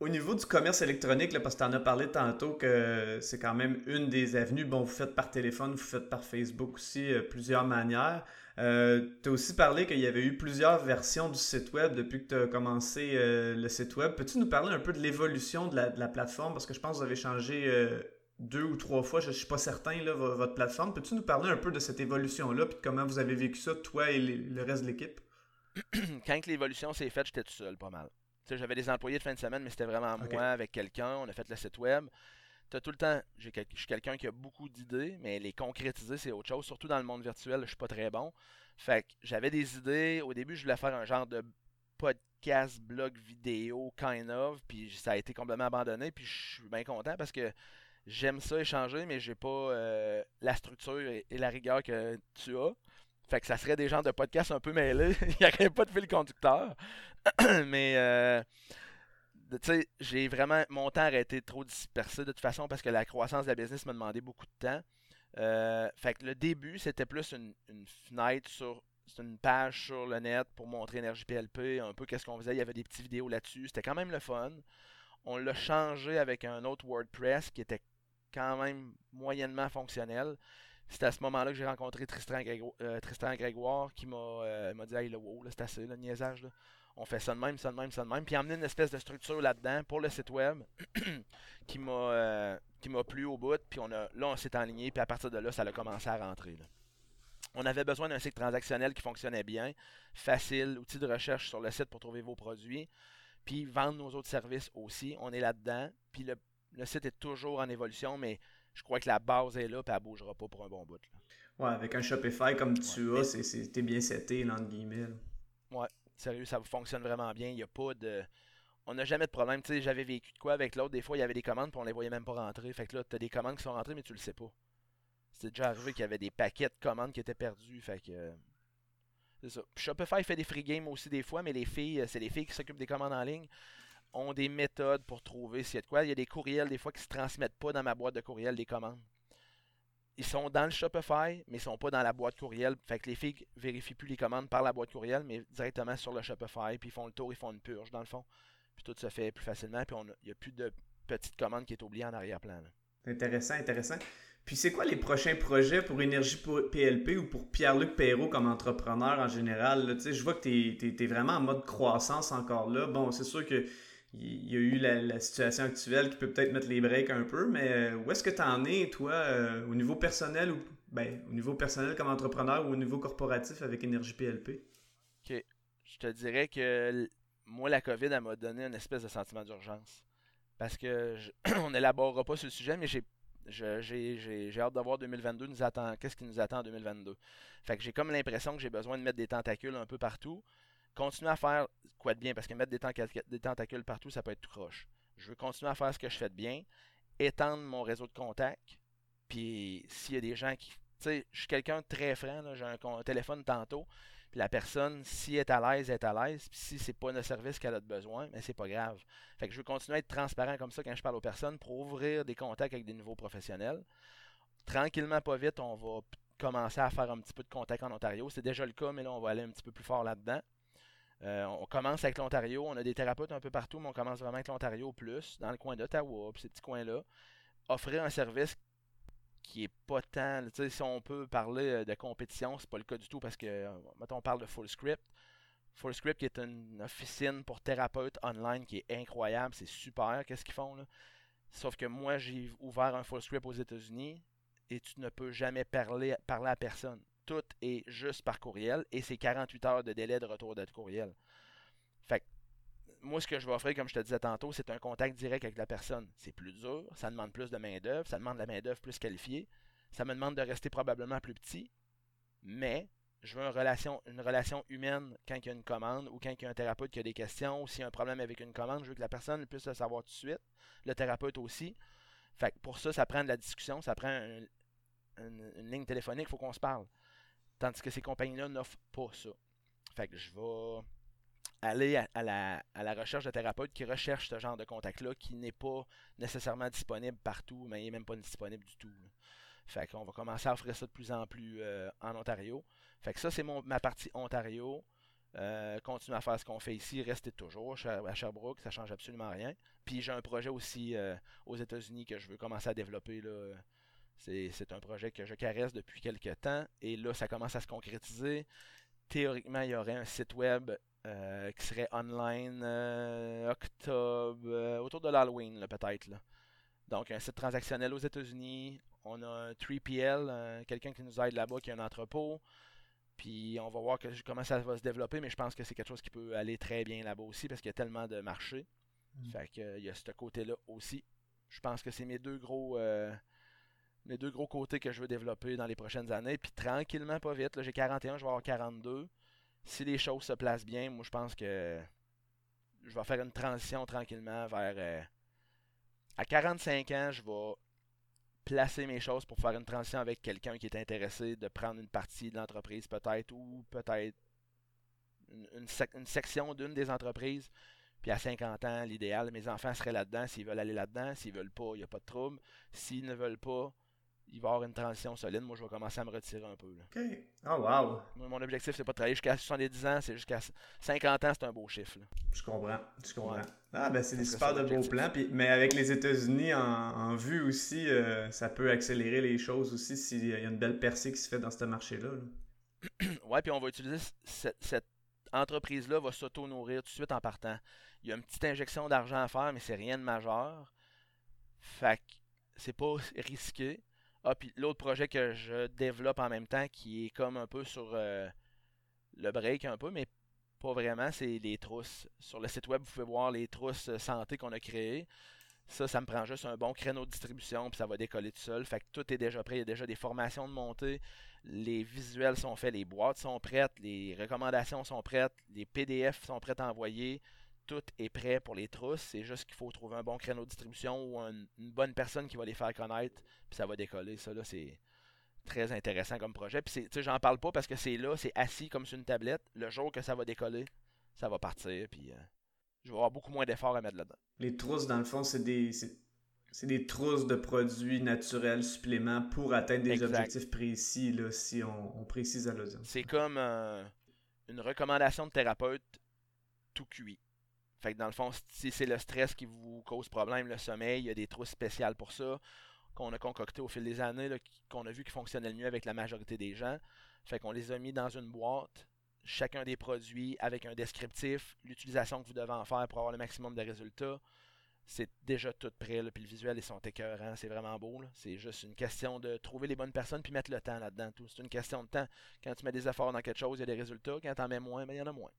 au niveau du commerce électronique, là, parce que tu en as parlé tantôt que c'est quand même une des avenues. Bon, vous faites par téléphone, vous faites par Facebook aussi, euh, plusieurs manières. Euh, tu as aussi parlé qu'il y avait eu plusieurs versions du site web depuis que tu as commencé le site web. Peux-tu nous parler un peu de l'évolution de la, de la, plateforme? Parce que je pense que vous avez changé deux ou trois fois, je ne suis pas certain, là, votre plateforme. Peux-tu nous parler un peu de cette évolution-là, puis comment vous avez vécu ça, toi et le reste de l'équipe? Quand l'évolution s'est faite, j'étais tout seul, pas mal. J'avais des employés de fin de semaine, mais c'était vraiment moi avec quelqu'un. On a fait le site web. As tout le temps, je suis quelqu'un qui a beaucoup d'idées, mais les concrétiser, c'est autre chose. Surtout dans le monde virtuel, je suis pas très bon. Fait que j'avais des idées. Au début, je voulais faire un genre de podcast, blog vidéo, kind of. Puis ça a été complètement abandonné. Puis je suis bien content parce que j'aime ça échanger, mais j'ai pas euh, la structure et, la rigueur que tu as. Fait que ça serait des genres de podcasts un peu mêlés. Il n'y aurait pas de fil conducteur. mais euh, tu sais, j'ai vraiment. Mon temps a été trop dispersé de toute façon parce que la croissance de la business m'a demandé beaucoup de temps. Euh, fait que le début, c'était plus une, fenêtre sur. Une page sur le net pour montrer Énergie PLP, un peu qu'est-ce qu'on faisait. Il y avait des petites vidéos là-dessus. C'était quand même le fun. On l'a changé avec un autre WordPress qui était quand même moyennement fonctionnel. C'est à ce moment-là que j'ai rencontré Tristan, euh, Grégoire qui euh, m'a dit Hey, là, wow, c'est assez, le niaisage. On fait ça de même, ça de même, ça de même. Puis il a amené une espèce de structure là-dedans pour le site web qui m'a euh, plu au bout. Puis on a, là, on s'est enligné. Puis à partir de là, ça a commencé à rentrer. On avait besoin d'un site transactionnel qui fonctionnait bien, facile, outil de recherche sur le site pour trouver vos produits, puis vendre nos autres services aussi. On est là-dedans. Puis le le site est toujours en évolution, mais je crois que la base est là, et elle ne bougera pas pour un bon bout. Ouais, avec un Shopify comme tu as, c'était bien seté, entre guillemets. Ouais, sérieux, ça fonctionne vraiment bien. Il n'y a pas de. On n'a jamais de problème. Tu sais, j'avais vécu de quoi avec l'autre. Des fois, il y avait des commandes, puis on les voyait même pas rentrer. Fait que là, tu as des commandes qui sont rentrées, mais tu le sais pas. C'est déjà arrivé qu'il y avait des paquets de commandes qui étaient perdus. Fait que. c'est ça. Shopify fait des free games aussi des fois, mais les filles, c'est les filles qui s'occupent des commandes en ligne ont des méthodes pour trouver s'il y a de quoi. Il y a des courriels des fois qui ne se transmettent pas dans ma boîte de courriel des commandes. Ils sont dans le Shopify, mais ils sont pas dans la boîte courriel. Fait que les filles vérifient plus les commandes par la boîte courriel, mais directement sur le Shopify. Puis ils font le tour, ils font une purge dans le fond. Puis tout se fait plus facilement. Puis il n'y a plus de petites commandes qui est oubliées en arrière-plan. Intéressant, intéressant. Puis c'est quoi les prochains projets pour Énergie PLP ou pour Pierre-Luc Perrault comme entrepreneur en général? Je vois que tu es, vraiment en mode croissance encore là. Bon, c'est sûr que il y a eu la, situation actuelle qui peut peut-être mettre les breaks un peu, mais euh, où est-ce que tu en es, toi, euh, au niveau personnel ou ben, au niveau personnel comme entrepreneur ou au niveau corporatif avec Énergie PLP? Ok. Je te dirais que moi, la COVID, elle m'a donné une espèce de sentiment d'urgence. Parce que on n'élaborera pas le sujet, mais j'ai j'ai hâte de voir 2022 nous attend. Qu'est-ce qui nous attend en 2022? Fait que j'ai comme l'impression que j'ai besoin de mettre des tentacules un peu partout. Continuer à faire quoi de bien, parce que mettre des, tentacules partout, ça peut être tout croche. Je veux continuer à faire ce que je fais de bien, étendre mon réseau de contacts. Puis s'il y a des gens qui. Tu sais, je suis quelqu'un de très franc, j'ai un, téléphone tantôt. Puis la personne, si est à l'aise, est à l'aise. Puis si c'est pas le service qu'elle a besoin, mais c'est pas grave. Fait que je veux continuer à être transparent comme ça quand je parle aux personnes pour ouvrir des contacts avec des nouveaux professionnels. Tranquillement, pas vite, on va commencer à faire un petit peu de contact en Ontario. C'est déjà le cas, mais là, on va aller un petit peu plus fort là-dedans. Euh, on commence avec l'Ontario. On a des thérapeutes un peu partout, mais on commence vraiment avec l'Ontario plus, dans le coin d'Ottawa, puis ces petits coins-là. Offrir un service qui est pas tant. Si on peut parler euh, de compétition, c'est pas le cas du tout parce que, euh, mettons, on parle de FullScript. FullScript qui est une officine pour thérapeutes online qui est incroyable, c'est super, qu'est-ce qu'ils font là. Sauf que moi, j'ai ouvert un FullScript aux États-Unis et tu ne peux jamais parler, parler à personne. Tout est juste par courriel et c'est 48 heures de délai de retour de courriel. Fait que moi, ce que je vais offrir, comme je te disais tantôt, c'est un contact direct avec la personne. C'est plus dur, ça demande plus de main-d'œuvre, ça demande de la main-d'œuvre plus qualifiée, ça me demande de rester probablement plus petit, mais je veux une relation, une relation humaine quand il y a une commande ou quand il y a un thérapeute qui a des questions ou s'il y a un problème avec une commande, je veux que la personne puisse le savoir tout de suite, le thérapeute aussi. Fait que pour ça, ça prend de la discussion, ça prend une, ligne téléphonique, il faut qu'on se parle. Tandis que ces compagnies-là n'offrent pas ça. Fait que je vais aller à, la, recherche de thérapeutes qui recherchent ce genre de contact-là, qui n'est pas nécessairement disponible partout, mais il n'est même pas disponible du tout. Fait qu'on va commencer à offrir ça de plus en plus euh, en Ontario. Fait que ça, c'est ma partie Ontario. Euh, à faire ce qu'on fait ici, rester toujours à Sherbrooke, ça change absolument rien. Puis j'ai un projet aussi euh, aux États-Unis que je veux commencer à développer. Là. C'est, un projet que je caresse depuis quelques temps et là, ça commence à se concrétiser. Théoriquement, il y aurait un site web euh, qui serait online euh, octobre, euh, autour de l'Halloween peut-être. Donc un site transactionnel aux États-Unis. On a un 3PL, quelqu'un qui nous aide là-bas, qui a un entrepôt. Puis on va voir comment ça va se développer, mais je pense que c'est quelque chose qui peut aller très bien là-bas aussi parce qu'il y a tellement de marchés. Mm. Fait que il y a ce côté-là aussi. Je pense que c'est mes deux gros mes deux gros côtés que je veux développer dans les prochaines années. Puis tranquillement, pas vite. J'ai 41, je vais avoir 42 si les choses se placent bien, moi je pense que je vais faire une transition tranquillement vers. Euh, à 45 ans, je vais placer mes choses pour faire une transition avec quelqu'un qui est intéressé de prendre une partie de l'entreprise peut-être ou peut-être une, section d'une des entreprises. Puis à 50 ans, l'idéal, mes enfants seraient là-dedans. S'ils veulent aller là-dedans, s'ils veulent pas, il n'y a pas de trouble. S'ils ne veulent pas, il va y avoir une transition solide. Moi, je vais commencer à me retirer un peu. OK. Oh, wow. mon objectif, c'est pas de travailler jusqu'à 70 ans, c'est jusqu'à 50 ans, c'est un beau chiffre. Je comprends. Je comprends. Ah, ben, c'est des super de beaux plans. mais avec les États-Unis en, vue aussi, euh, ça peut accélérer les choses aussi s'il y a une belle percée qui se fait dans ce marché-là. ouais, puis on va utiliser cette, entreprise-là, va s'auto-nourrir tout de suite en partant. Il y a une petite injection d'argent à faire, mais c'est rien de majeur. Fait que c'est pas risqué. Ah, puis l'autre projet que je développe en même temps, qui est comme un peu sur euh, le break un peu, mais pas vraiment, c'est les trousses. Sur le site web, vous pouvez voir les trousses euh, santé qu'on a créées. Ça, ça me prend juste un bon créneau de distribution, puis ça va décoller tout seul. Fait que tout est déjà prêt. Il y a déjà des formations de montée. Les visuels sont faits, les boîtes sont prêtes, les recommandations sont prêtes, les PDF sont prêts à envoyer tout est prêt pour les trousses. C'est juste qu'il faut trouver un bon créneau de distribution ou une bonne personne qui va les faire connaître. Puis ça va décoller. Ça, là, c'est très intéressant comme projet. Puis, tu sais, j'en parle pas parce que c'est là, c'est assis comme sur une tablette. Le jour que ça va décoller, ça va partir. Puis, euh, je vais avoir beaucoup moins d'efforts à mettre là-dedans. Les trousses, dans le fond, c'est des. C'est des trousses de produits naturels, suppléments pour atteindre des objectifs précis, là, si on, précise à l'audience. C'est comme euh, une recommandation de thérapeute tout cuit. Fait que dans le fond, si c'est le stress qui vous cause problème, le sommeil, il y a des trousses spéciales pour ça. qu'on a concoctés au fil des années, qu'on a vu qui fonctionnaient le mieux avec la majorité des gens. Fait qu'on les a mis dans une boîte, chacun des produits avec un descriptif, l'utilisation que vous devez en faire pour avoir le maximum de résultats. C'est déjà tout prêt, puis le visuel, ils sont écœurants, c'est vraiment beau. C'est juste une question de trouver les bonnes personnes puis mettre le temps là-dedans. C'est une question de temps. Quand tu mets des efforts dans quelque chose, il y a des résultats. Quand tu en mets moins, ben, il y en a moins.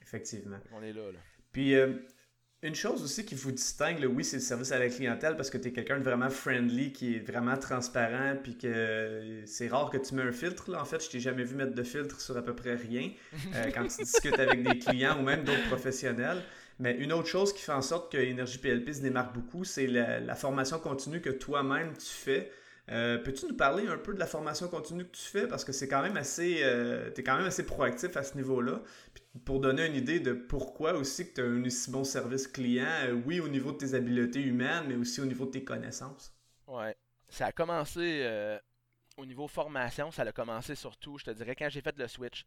Effectivement. On est là. là. Puis, euh, une chose aussi qui vous distingue, oui, c'est le service à la clientèle parce que tu es quelqu'un de vraiment friendly, qui est vraiment transparent, puis que c'est rare que tu mets un filtre. Là. En fait, je t'ai jamais vu mettre de filtre sur à peu près rien euh, quand tu discutes avec des clients ou même d'autres professionnels. Mais une autre chose qui fait en sorte que Énergie PLP se démarque beaucoup, c'est la, formation continue que toi-même tu fais. Euh, peux-tu nous parler un peu de la formation continue que tu fais? Parce que c'est quand même assez. Euh, quand même assez proactif à ce niveau-là. pour donner une idée de pourquoi aussi que tu as un aussi bon service client, euh, oui, au niveau de tes habiletés humaines, mais aussi au niveau de tes connaissances. Ouais. Ça a commencé au niveau formation, ça a commencé surtout, je te dirais, quand j'ai fait le switch.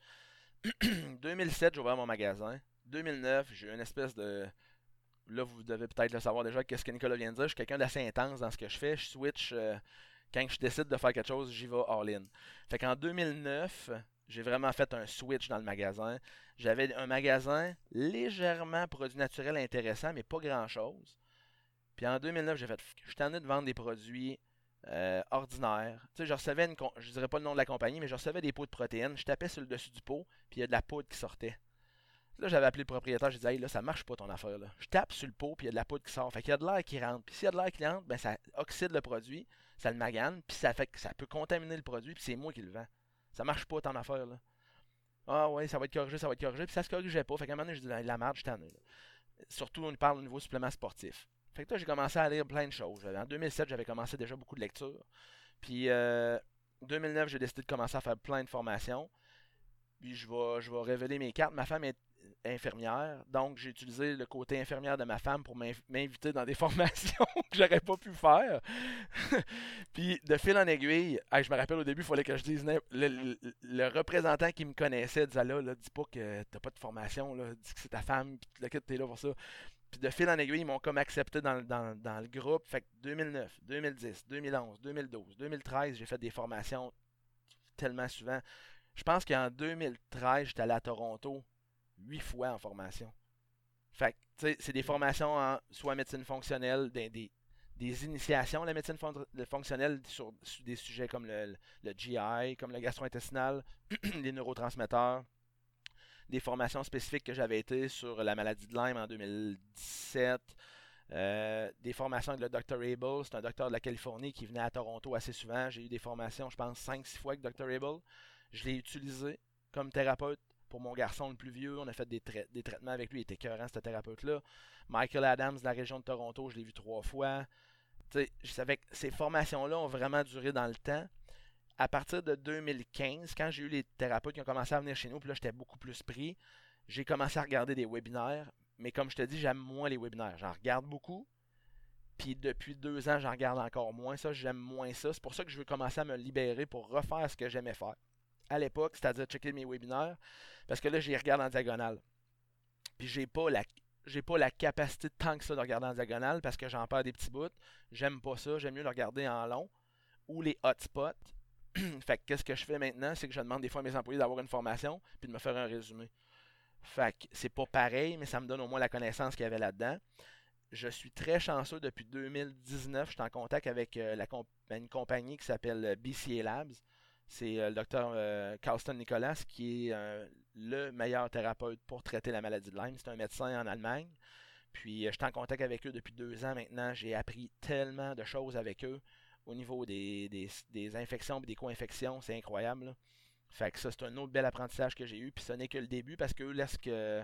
2007, j'ai ouvert mon magasin. 2009, j'ai une espèce de là, vous devez peut-être le savoir déjà, qu'est-ce que Nicolas vient de dire. Je suis quelqu'un d'assez intense dans ce que je fais. Je switch quand je décide de faire quelque chose, j'y vais all-in. Fait qu'en 2009, j'ai vraiment fait un switch dans le magasin. J'avais un magasin légèrement produits naturels intéressant, mais pas grand-chose. Puis en 2009, j'ai fait, je suis de vendre des produits euh, ordinaires. Tu sais, je recevais une, je dirais pas le nom de la compagnie, mais je recevais des pots de protéines. Je tapais sur le dessus du pot, puis il y a de la poudre qui sortait. Là, j'avais appelé le propriétaire, j'ai dit, hey, là, ça marche pas ton affaire. Je tape sur le pot, puis il y a de la poudre qui sort. Fait qu'il y a de l'air qui rentre. Puis s'il y a de l'air qui rentre, ben, ça oxyde le produit ça le magane, puis ça fait que ça peut contaminer le produit, puis c'est moi qui le vends. Ça marche pas tant affaire là. Ah ouais, ça va être corrigé, ça va être corrigé, puis ça se corrigeait pas. Fait qu'à un moment donné, je dis la marge, je ai. Surtout, on parle au niveau supplément sportif. Fait que là, j'ai commencé à lire plein de choses. En 2007, j'avais commencé déjà beaucoup de lectures. Puis, euh, 2009, j'ai décidé de commencer à faire plein de formations. Puis, je vais, je vais révéler mes cartes. Ma femme est infirmière. Donc, j'ai utilisé le côté infirmière de ma femme pour m'inviter dans des formations que j'aurais pas pu faire. puis, de fil en aiguille, je me rappelle au début, il fallait que je dise le, représentant qui me connaissait disait là, dis pas que t'as pas de formation, là, dis que c'est ta femme, puis le t'es là pour ça. Puis de fil en aiguille, ils m'ont comme accepté dans, dans le groupe. Fait que 2009, 2010, 2011, 2012, 2013, j'ai fait des formations tellement souvent. Je pense qu'en 2013, j'étais allé à Toronto huit fois en formation. Fait c'est des formations en soit médecine fonctionnelle, des, initiations à la médecine fonctionnelle sur, des sujets comme le, le GI, comme le gastro-intestinal, les neurotransmetteurs, des formations spécifiques que j'avais été sur la maladie de Lyme en 2017, euh, des formations avec le Dr. Abel, c'est un docteur de la Californie qui venait à Toronto assez souvent. J'ai eu des formations, je pense, 5-6 fois avec Dr. Abel. Je l'ai utilisé comme thérapeute pour mon garçon le plus vieux. On a fait des, traitements avec lui. Il était cœurant, ce thérapeute-là. Michael Adams de la région de Toronto, je l'ai vu trois fois. je savais que ces formations-là ont vraiment duré dans le temps. À partir de 2015, quand j'ai eu les thérapeutes qui ont commencé à venir chez nous, puis là, j'étais beaucoup plus pris, j'ai commencé à regarder des webinaires. Mais comme je te dis, j'aime moins les webinaires. J'en regarde beaucoup. Puis depuis deux ans, j'en regarde encore moins. Ça, j'aime moins ça. C'est pour ça que je veux commencer à me libérer pour refaire ce que j'aimais faire à l'époque, c'est-à-dire checker mes webinaires, parce que là, j'y regarde en diagonale. Puis j'ai pas la j'ai pas la capacité tant que ça de regarder en diagonale parce que j'en perds des petits bouts. J'aime pas ça. J'aime mieux le regarder en long ou les hotspots. fait que qu'est-ce que je fais maintenant, c'est que je demande des fois à mes employés d'avoir une formation puis de me faire un résumé. Fait que c'est pas pareil, mais ça me donne au moins la connaissance qu'il y avait là-dedans. Je suis très chanceux depuis 2019. Je suis en contact avec euh, une compagnie qui s'appelle euh, BCA Labs c'est euh, le docteur euh, Carlston Nicolas qui est euh, le meilleur thérapeute pour traiter la maladie de Lyme. C'est un médecin en Allemagne. Puis je suis en contact avec eux depuis deux ans maintenant. J'ai appris tellement de choses avec eux au niveau des, infections et des co-infections. C'est incroyable. Ça, c'est un autre bel apprentissage que j'ai eu. Puis ce n'est que le début parce que là, que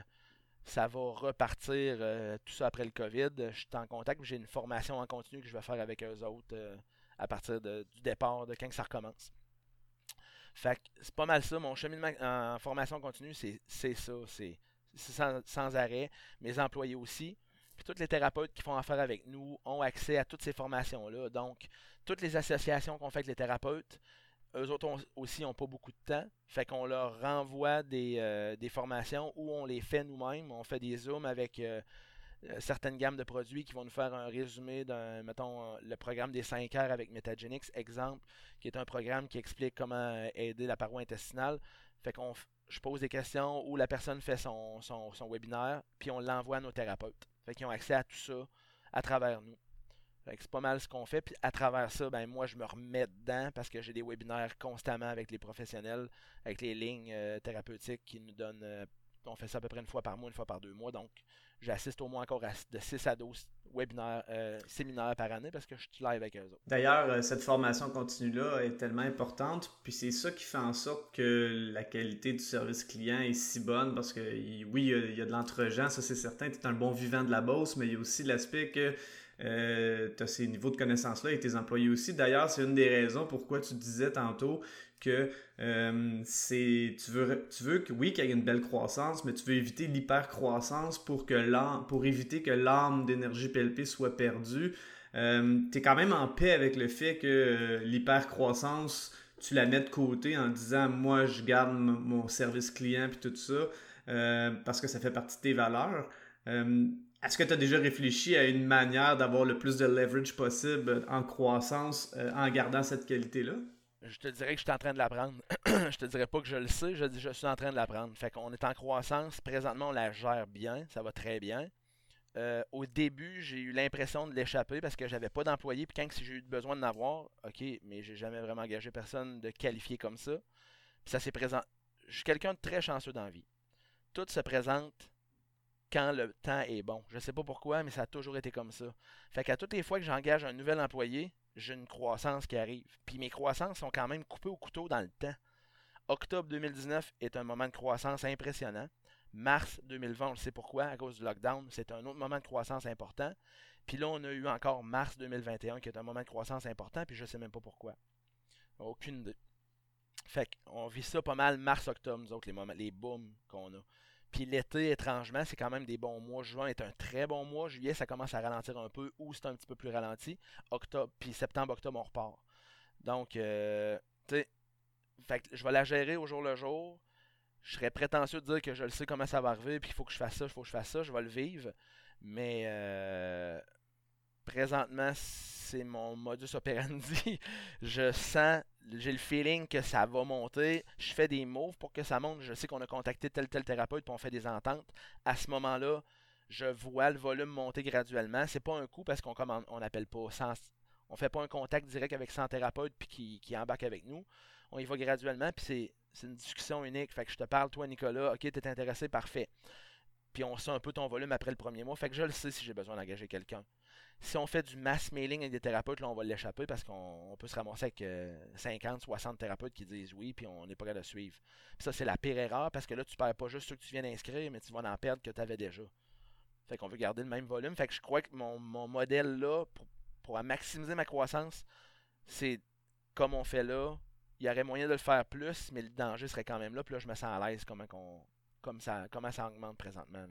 ça va repartir tout ça après le COVID, je suis en contact. J'ai une formation en continu que je vais faire avec eux autres à partir du départ, de quand ça recommence. Fait que c'est pas mal ça. Mon cheminement en formation continue, c'est ça. C'est sans, arrêt. Mes employés aussi. Puis tous les thérapeutes qui font affaire avec nous ont accès à toutes ces formations-là. Donc, toutes les associations qu'on fait avec les thérapeutes, eux autres aussi n'ont pas beaucoup de temps. Fait qu'on leur renvoie des, euh, des, formations où on les fait nous-mêmes. On fait des zooms avec euh, certaines gammes de produits qui vont nous faire un résumé d'un, mettons, le programme des 5 heures avec Metagenix, exemple, qui est un programme qui explique comment aider la paroi intestinale. Fait qu'on je pose des questions où la personne fait son, son, webinaire, puis on l'envoie à nos thérapeutes. Fait qu'ils ont accès à tout ça à travers nous. c'est pas mal ce qu'on fait. Puis à travers ça, ben moi je me remets dedans parce que j'ai des webinaires constamment avec les professionnels, avec les lignes euh, thérapeutiques qui nous donnent. Euh, on fait ça à peu près une fois par mois, une fois par deux mois. Donc j'assiste au moins encore de 6 à 12 webinaires, euh, séminaires par année parce que je suis live avec eux autres. D'ailleurs, euh, cette formation continue-là est tellement importante, puis c'est ça qui fait en sorte que la qualité du service client est si bonne parce que oui, il y a, de l'entre-gens, ça c'est certain, tu es un bon vivant de la bosse, mais il y a aussi l'aspect que euh, tu as ces niveaux de connaissances-là et tes employés aussi. D'ailleurs, c'est une des raisons pourquoi tu disais tantôt que euh, c'est tu veux tu veux que oui qu'il y ait une belle croissance mais tu veux éviter l'hypercroissance pour que pour éviter que l'âme d'énergie PLP soit perdue euh, tu es quand même en paix avec le fait que euh, l'hypercroissance tu la mets de côté en disant moi je garde mon service client puis tout ça euh, parce que ça fait partie de tes valeurs est-ce que tu as déjà réfléchi à une manière d'avoir le plus de leverage possible en croissance en gardant cette qualité-là? je te dirais que je suis en train de l'apprendre. je te dirais pas que je le sais, je je suis en train de l'apprendre. Fait qu'on est en croissance. Présentement, on la gère bien, ça va très bien. Euh, au début, j'ai eu l'impression de l'échapper parce que j'avais pas d'employé. Puis quand j'ai eu besoin d'en avoir, ok, mais j'ai jamais vraiment engagé personne de qualifié comme ça. Puis ça s'est présent. Je suis quelqu'un de très chanceux dans la vie. Tout se présente quand le temps est bon. Je sais pas pourquoi, mais ça a toujours été comme ça. Fait qu'à toutes les fois que j'engage un nouvel employé, j'ai une croissance qui arrive. Puis mes croissances sont quand même coupées au couteau dans le temps. Octobre 2019 est un moment de croissance impressionnant. Mars 2020, on le sait pourquoi, à cause du lockdown, c'est un autre moment de croissance important. Puis là, on a eu encore mars 2021 qui est un moment de croissance important, puis je sais même pas pourquoi. Aucune idée. Fait qu'on vit ça pas mal mars-octobre, nous autres, les, moments, les booms qu'on a. Puis l'été, étrangement, c'est quand même des bons mois. Juin est un très bon mois. Juillet, ça commence à ralentir un peu. Août, c'est un petit peu plus ralenti. Octobre, puis septembre, octobre, on repart. Donc, euh, tu sais, je vais la gérer au jour le jour. Je serais prétentieux de dire que je le sais comment ça va arriver, puis il faut que je fasse ça, il faut que je fasse ça, je vais le vivre. Mais euh, présentement, c'est mon modus operandi. je sens, j'ai le feeling que ça va monter. Je fais des moves pour que ça monte. Je sais qu'on a contacté tel tel thérapeute pour on fait des ententes. À ce moment-là, je vois le volume monter graduellement. C'est pas un coup parce qu'on on n'appelle pas sans, on fait pas un contact direct avec 100 thérapeutes puis qui, qui embarque avec nous. On y va graduellement puis c'est, c'est une discussion unique. Fait que je te parle, toi Nicolas, ok, t'es intéressé, parfait. Puis on sait un peu ton volume après le premier mois. Fait que je le sais si j'ai besoin d'engager quelqu'un si on fait du mass mailing avec des thérapeutes, là, on va l'échapper parce qu'on peut se ramasser avec 50, euh, 60 thérapeutes qui disent oui, puis on n'est pas capable de suivre. ça, c'est la pire erreur parce que là, tu perds pas juste ceux que tu viens d'inscrire, mais tu vas en perdre que tu avais déjà. Fait qu'on veut garder le même volume. Fait que je crois que mon, modèle là, pour, maximiser ma croissance, c'est comme on fait là. Il y aurait moyen de le faire plus, mais le danger serait quand même là. Puis là, je me sens à l'aise comme, comme ça, comment ça augmente présentement.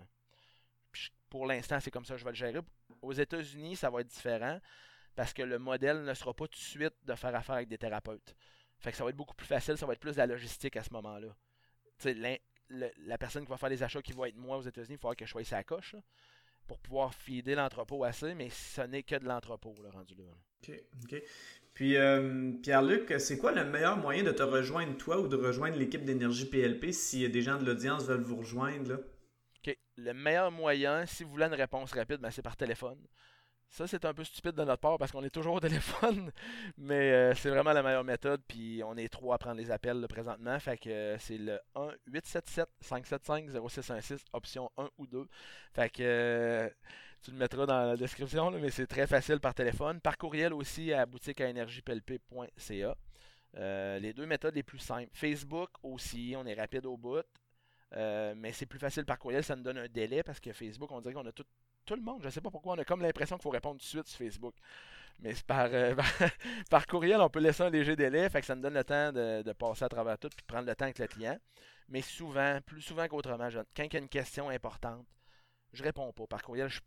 pour l'instant, c'est comme ça que je vais le gérer. Aux États-Unis, ça va être différent parce que le modèle ne sera pas tout de suite de faire affaire avec des thérapeutes. Fait que ça va être beaucoup plus facile, ça va être plus de la logistique à ce moment-là. la personne qui va faire les achats qui va être moi aux États-Unis, il faudra que je choisisse sa coche pour pouvoir fider l'entrepôt assez, mais ce n'est que de l'entrepôt rendu là. OK, OK. Puis, euh, Pierre-Luc, c'est quoi le meilleur moyen de te rejoindre, toi, ou de rejoindre l'équipe d'énergie PLP si des gens de l'audience veulent vous rejoindre? Là? Le meilleur moyen, si vous voulez une réponse rapide, ben, c'est par téléphone. Ça, c'est un peu stupide de notre part parce qu'on est toujours au téléphone, mais euh, c'est vraiment la meilleure méthode. Puis on est trois à prendre les appels présentement. Fait que euh, c'est le 1-877-575-0616, option 1 ou 2. Fait que euh, tu le mettras dans la description, mais c'est très facile par téléphone. Par courriel aussi à boutique à les deux méthodes les plus simples. Facebook aussi, on est rapide au bout. Euh, mais c'est plus facile par courriel, ça nous donne un délai parce que Facebook, on dirait qu'on a tout, tout le monde. Je sais pas pourquoi, on a comme l'impression qu'il faut répondre tout de suite sur Facebook. Mais par, euh, par, courriel, on peut laisser un léger délai, fait que ça nous donne le temps de, passer à travers tout et de prendre le temps avec le client. Mais souvent, plus souvent qu'autrement, quand il y a une question importante, je réponds pas. Par courriel, je,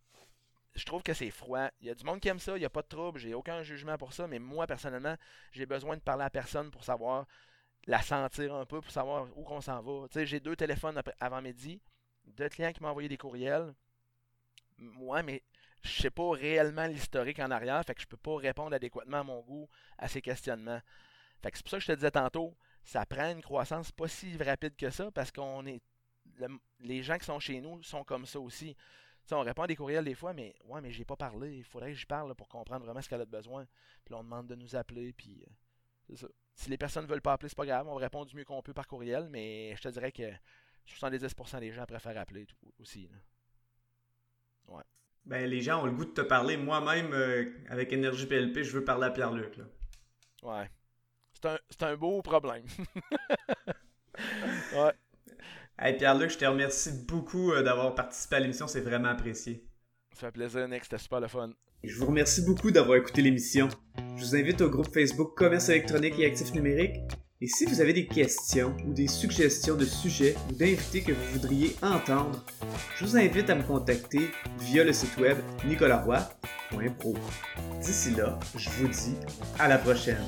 je trouve que c'est froid. Il y a du monde qui aime ça, il n'y a pas de trouble, j'ai aucun jugement pour ça, mais moi, personnellement, j'ai besoin de parler à personne pour savoir la sentir un peu pour savoir où qu'on s'en va. j'ai deux téléphones avant midi, deux clients qui m'ont envoyé des courriels. Ouais, mais je sais pas réellement l'historique en arrière, fait que je peux pas répondre adéquatement à mon goût à ces questionnements. Fait que c'est pour ça que je te disais tantôt, ça prend une croissance pas si rapide que ça parce qu'on est. les gens qui sont chez nous sont comme ça aussi. on répond à des courriels des fois, mais ouais, mais j'ai pas parlé. Il faudrait que j'y parle pour comprendre vraiment ce qu'elle a besoin. Puis on demande de nous appeler, puis euh, c'est ça. Si les personnes ne veulent pas appeler, c'est pas grave. On va répondre du mieux qu'on peut par courriel, mais je te dirais que 70% des gens préfèrent appeler aussi. Ouais. Ben, les gens ont le goût de te parler. Moi-même, euh, avec Énergie PLP, je veux parler à Pierre-Luc. Ouais. C'est un, beau problème. ouais. Hey Pierre-Luc, je te remercie beaucoup euh, d'avoir participé à l'émission. C'est vraiment apprécié. Ça fait plaisir, Nick. C'était super le fun. Je vous remercie beaucoup d'avoir écouté l'émission. Je vous invite au groupe Facebook Commerce électronique et actifs numériques. Et si vous avez des questions ou des suggestions de sujets ou d'invités que vous voudriez entendre, je vous invite à me contacter via le site web nicolaroy.pro. D'ici là, je vous dis à la prochaine.